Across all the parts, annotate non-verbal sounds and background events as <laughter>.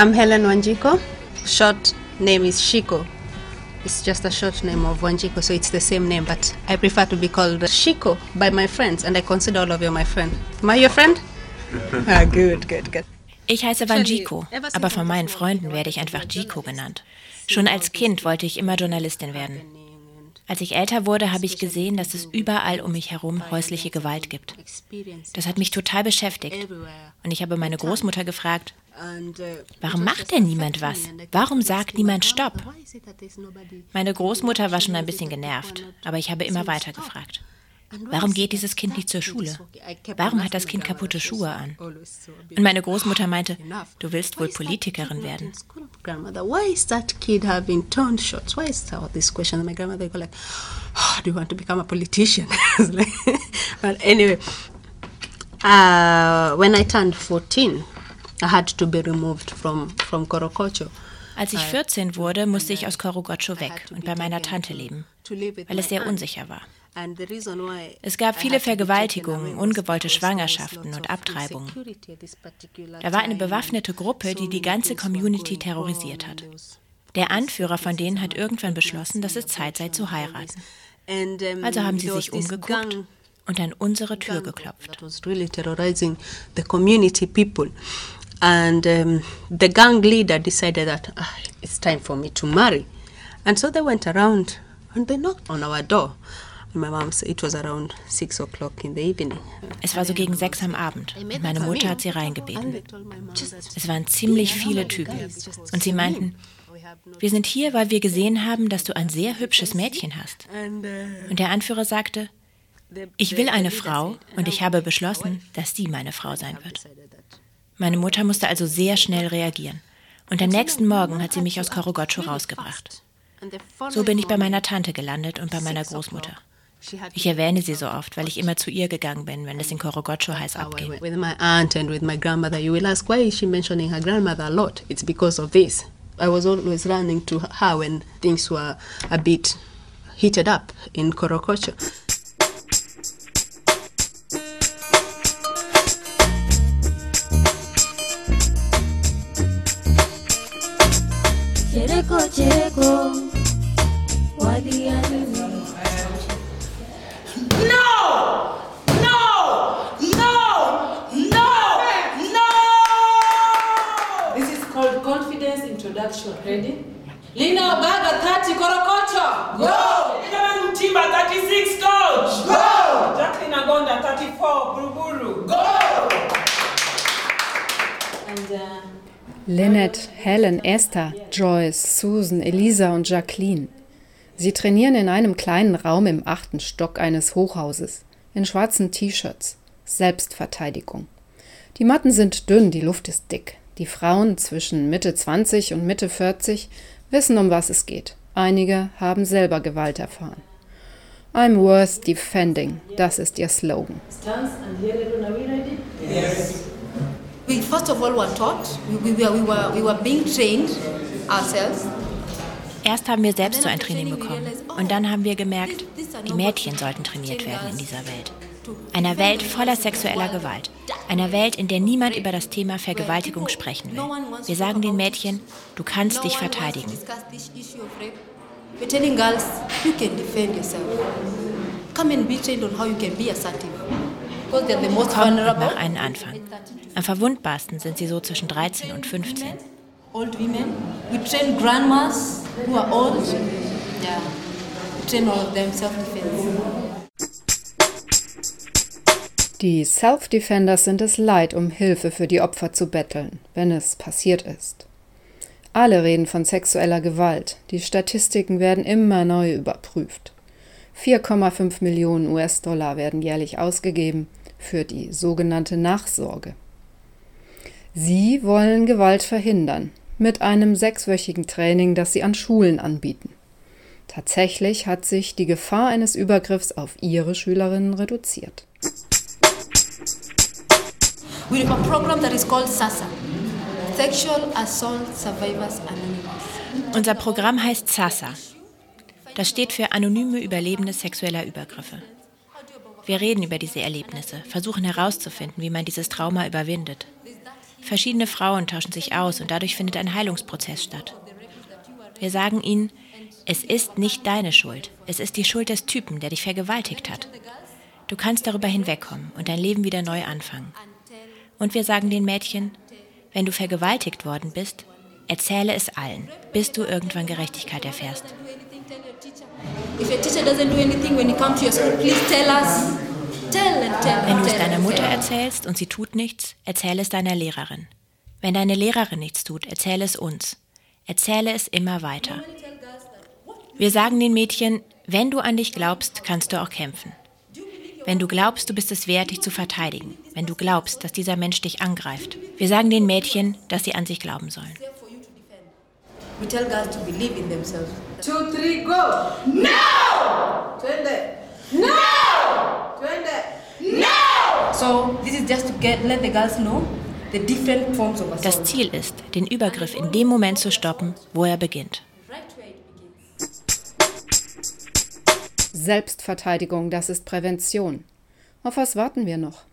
I'm Helen Wanjiko. Short name is Shiko. It's just a short name of Wanjiko, so it's the same name, but I prefer to be called Shiko by my friends, and I consider all of you my friend. Am I your friend? <laughs> ah, good, good, good. Ich heiße Wanjiko, aber von meinen Freunden werde ich einfach Jiko genannt. Schon als Kind wollte ich immer Journalistin werden. Als ich älter wurde, habe ich gesehen, dass es überall um mich herum häusliche Gewalt gibt. Das hat mich total beschäftigt. Und ich habe meine Großmutter gefragt, warum macht denn niemand was? Warum sagt niemand Stopp? Meine Großmutter war schon ein bisschen genervt, aber ich habe immer weiter gefragt. Warum geht dieses Kind nicht zur Schule? Warum hat das Kind kaputte Schuhe an? Und meine Großmutter meinte, du willst wohl Politikerin werden. Why is that kid having torn shorts? Why is that this question? And my grandmother go like, oh, do you want to become a politician? <laughs> but anyway, uh, when I turned 14, I had to be removed from, from Korokocho. Als ich 14 wurde, musste ich aus Korogocho weg und bei meiner Tante leben, weil es sehr unsicher war. Es gab viele Vergewaltigungen, ungewollte Schwangerschaften und Abtreibungen. Da war eine bewaffnete Gruppe, die die ganze Community terrorisiert hat. Der Anführer von denen hat irgendwann beschlossen, dass es Zeit sei zu heiraten. Also haben sie sich umgeguckt und an unsere Tür geklopft. And um, the gang leader decided that ah, it's time for me to marry. And so they went around and they knocked on our door. Es war so gegen sechs am Abend meine Mutter hat sie reingebeten. Es waren ziemlich viele Typen und sie meinten, wir sind hier, weil wir gesehen haben, dass du ein sehr hübsches Mädchen hast. Und der Anführer sagte, ich will eine Frau und ich habe beschlossen, dass sie meine Frau sein wird. Meine Mutter musste also sehr schnell reagieren. Und am nächsten Morgen hat sie mich aus Korogocho rausgebracht. So bin ich bei meiner Tante gelandet und bei meiner Großmutter. Ich erwähne sie so oft, weil ich immer zu ihr gegangen bin, wenn es in Korogocho heiß abging. With my aunt and with my grandmother, you will ask, why is she mentioning her grandmother a lot? It's because of this. I was always running to her when things were a bit heated up in Korogocho. Chereko, chereko, introduction. Ready? Lina Ogaga 30 Korokocho. Go! Ina Mtimba 36 Coach. Go! Jacqueline Agonda 34 Buruburu. Go! And, uh, Lynette, Helen, Esther, Joyce, Susan, Elisa und Jacqueline. Sie trainieren in einem kleinen Raum im achten Stock eines Hochhauses, in schwarzen T-Shirts. Selbstverteidigung. Die Matten sind dünn, die Luft ist dick. Die Frauen zwischen Mitte 20 und Mitte 40 wissen, um was es geht. Einige haben selber Gewalt erfahren. I'm worth defending, das ist ihr Slogan. Yes. We first of all were taught, we, we, we, were, we were being trained ourselves. Erst haben wir selbst so ein Training bekommen und dann haben wir gemerkt, die Mädchen sollten trainiert werden in dieser Welt. Einer Welt voller sexueller Gewalt. Einer Welt, in der niemand über das Thema Vergewaltigung sprechen will. Wir sagen den Mädchen, du kannst dich verteidigen. Komm und mach einen Anfang. Am verwundbarsten sind sie so zwischen 13 und 15. Old women. We train grandmas who are old. Yeah. We train all of them self-defense. Die Self-Defenders sind es leid, um Hilfe für die Opfer zu betteln, wenn es passiert ist. Alle reden von sexueller Gewalt. Die Statistiken werden immer neu überprüft. 4,5 Millionen US-Dollar werden jährlich ausgegeben für die sogenannte Nachsorge. Sie wollen Gewalt verhindern mit einem sechswöchigen Training, das sie an Schulen anbieten. Tatsächlich hat sich die Gefahr eines Übergriffs auf ihre Schülerinnen reduziert. We have a program that is called SASA, Sexual Assault Survivors Anonymous. Unser Programm heißt SASA. Das steht für Anonyme Überlebende sexueller Übergriffe. Wir reden über diese Erlebnisse, versuchen herauszufinden, wie man dieses Trauma überwindet. Verschiedene Frauen tauschen sich aus und dadurch findet ein Heilungsprozess statt. Wir sagen ihnen, es ist nicht deine Schuld, es ist die Schuld des Typen, der dich vergewaltigt hat. Du kannst darüber hinwegkommen und dein Leben wieder neu anfangen. Und wir sagen den Mädchen, wenn du vergewaltigt worden bist, erzähle es allen, bis du irgendwann Gerechtigkeit erfährst. Wenn du es deiner Mutter erzählst und sie tut nichts, erzähle es deiner Lehrerin. Wenn deine Lehrerin nichts tut, erzähle es uns. Erzähle es immer weiter. Wir sagen den Mädchen, wenn du an dich glaubst, kannst du auch kämpfen. Wenn du glaubst, du bist es wert, dich zu verteidigen. Wenn du glaubst, dass dieser Mensch dich angreift. Wir sagen den Mädchen, dass sie an sich glauben sollen. We tell girls to believe in themselves. Two, three, go! No! Twende! No! Twende! No! So, this is just to get, let the girls know the different forms of assault. Das Ziel ist, den Übergriff in dem Moment zu stoppen, wo er beginnt. Selbstverteidigung, das ist Prävention. Auf was warten wir noch?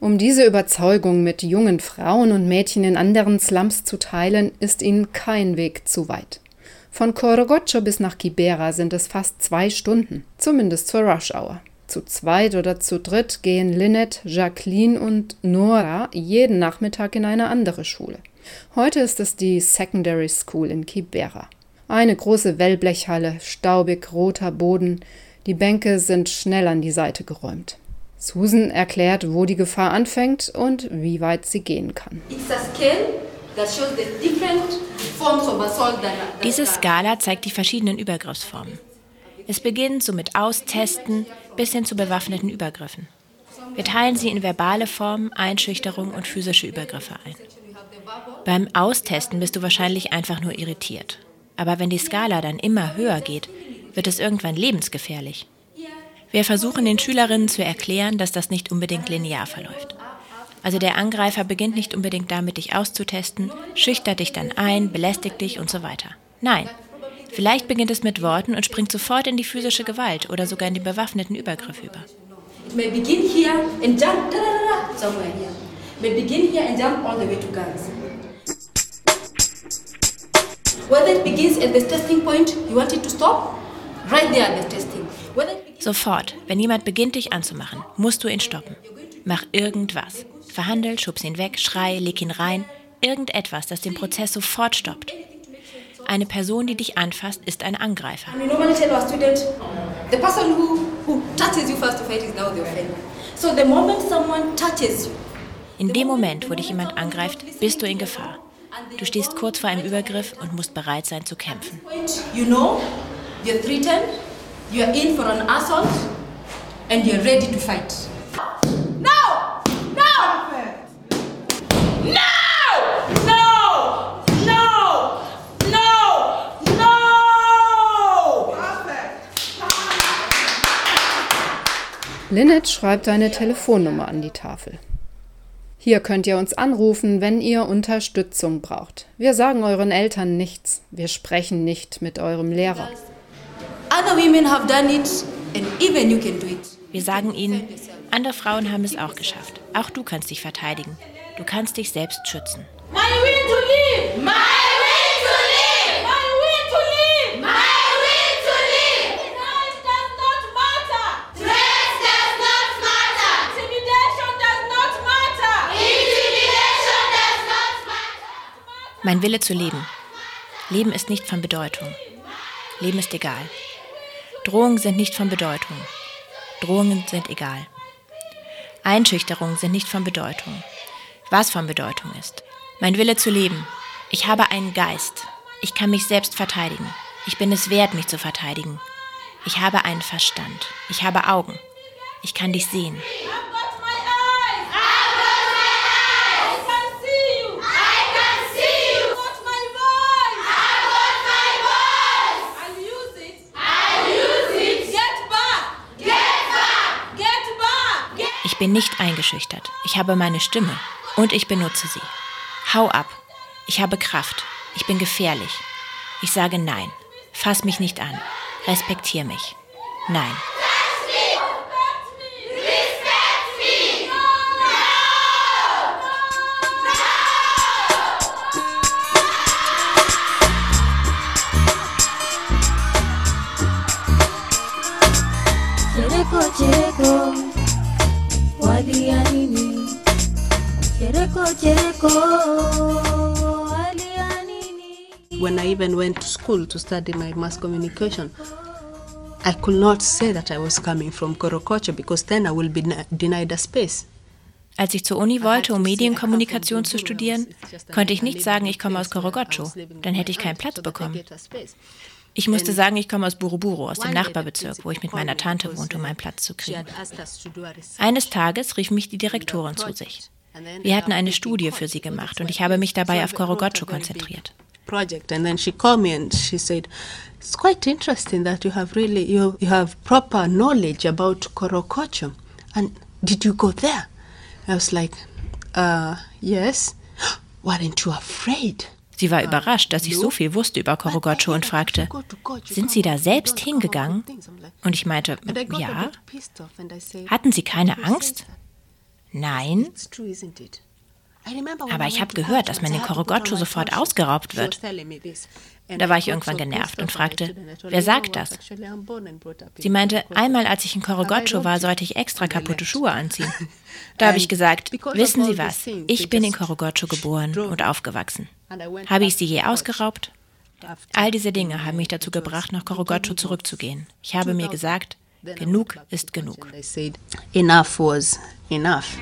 Um diese Überzeugung mit jungen Frauen und Mädchen in anderen Slums zu teilen, ist ihnen kein Weg zu weit. Von Corogocho bis nach Kibera sind es fast zwei Stunden, zumindest zur Rush Hour. Zu zweit oder zu dritt gehen Lynette, Jacqueline und Nora jeden Nachmittag in eine andere Schule. Heute ist es die Secondary School in Kibera. Eine große Wellblechhalle, staubig roter Boden, die Bänke sind schnell an die Seite geräumt. Susan erklärt, wo die Gefahr anfängt und wie weit sie gehen kann. Diese Skala zeigt die verschiedenen Übergriffsformen. Es beginnt so mit Austesten bis hin zu bewaffneten Übergriffen. Wir teilen sie in verbale Formen, Einschüchterung und physische Übergriffe ein. Beim Austesten bist du wahrscheinlich einfach nur irritiert. Aber wenn die Skala dann immer höher geht, wird es irgendwann lebensgefährlich. Wir versuchen den Schülerinnen zu erklären, dass das nicht unbedingt linear verläuft. Also der Angreifer beginnt nicht unbedingt damit, dich auszutesten, schüchtert dich dann ein, belästigt dich und so weiter. Nein. Vielleicht beginnt es mit Worten und springt sofort in die physische Gewalt oder sogar in den bewaffneten Übergriff über. May begin here and jump da, da, da, somewhere here. May begin here and jump all the way to guns. Whether it begins at the testing point, you want it to stop, right there at the testing. Sofort, wenn jemand beginnt, dich anzumachen, musst du ihn stoppen. Mach irgendwas. Verhandel, schubs ihn weg, schrei, leg ihn rein. Irgendetwas, das den Prozess sofort stoppt. Eine Person, die dich anfasst, ist ein Angreifer. In dem Moment, wo dich jemand angreift, bist du in Gefahr. Du stehst kurz vor einem Übergriff und musst bereit sein zu kämpfen. You know, you're threatened, you're in for an assault and you're ready to fight. No! No! No! No! No! No! No! Lynette schreibt eine Telefonnummer an die Tafel. Hier könnt ihr uns anrufen, wenn ihr Unterstützung braucht. Wir sagen euren Eltern nichts. Wir sprechen nicht mit eurem Lehrer. Other women have done it and even you can do it. Wir sagen ihnen, andere Frauen haben es auch geschafft. Auch du kannst dich verteidigen. Du kannst dich selbst schützen. My will to live! My will to live! My will to live! My will to live! Size does not matter! Dress does not matter! Intimidation does not matter! Intimidation does not matter! Mein Wille zu leben. Leben ist nicht von Bedeutung. Leben ist egal. Drohungen sind nicht von Bedeutung. Drohungen sind egal. Einschüchterungen sind nicht von Bedeutung. Was von Bedeutung ist. Mein Wille zu leben. Ich habe einen Geist. Ich kann mich selbst verteidigen. Ich bin es wert, mich zu verteidigen. Ich habe einen Verstand. Ich habe Augen. Ich kann dich sehen. bin nicht eingeschüchtert. Ich habe meine Stimme und ich benutze sie. Hau ab. Ich habe Kraft. Ich bin gefährlich. Ich sage Nein. Fass mich nicht an. Respektier mich. Nein. Далеко текло When I even went to school to study my mass communication, I could not say that I was coming from Korokocho because then I will be denied a space. Als ich zur Uni wollte, um Medienkommunikation zu studieren, konnte ich nicht sagen, ich komme aus Korogocho. Dann hätte ich keinen Platz bekommen. Ich musste sagen, ich komme aus Buruburu, aus dem Nachbarbezirk, wo ich mit meiner Tante wohnte, um einen Platz zu kriegen. Eines Tages rief mich die Direktorin zu sich. Wir hatten eine Studie für sie gemacht und ich habe mich dabei auf Korogocho konzentriert. project and then she called me and she said it's quite interesting that you have really you, you have proper knowledge about Korokocho and did you go there I was like uh, yes <gasps> weren't you afraid Sie war überrascht, dass ich so viel wusste über Korogocho und fragte, sind Sie da selbst hingegangen? Und ich meinte, ja. Hatten Sie keine Angst? Nein. Aber ich habe gehört, dass man in Korogocho sofort ausgeraubt wird. Da war ich irgendwann genervt und fragte, wer sagt das? Sie meinte, einmal als ich in Korogocho war, sollte ich extra kaputte Schuhe anziehen. <laughs> Da habe ich gesagt, wissen Sie was, ich bin in Korogocho geboren und aufgewachsen. Habe ich sie je ausgeraubt? All diese Dinge haben mich dazu gebracht, nach Korogocho zurückzugehen. Ich habe mir gesagt, genug ist genug. Enough was enough.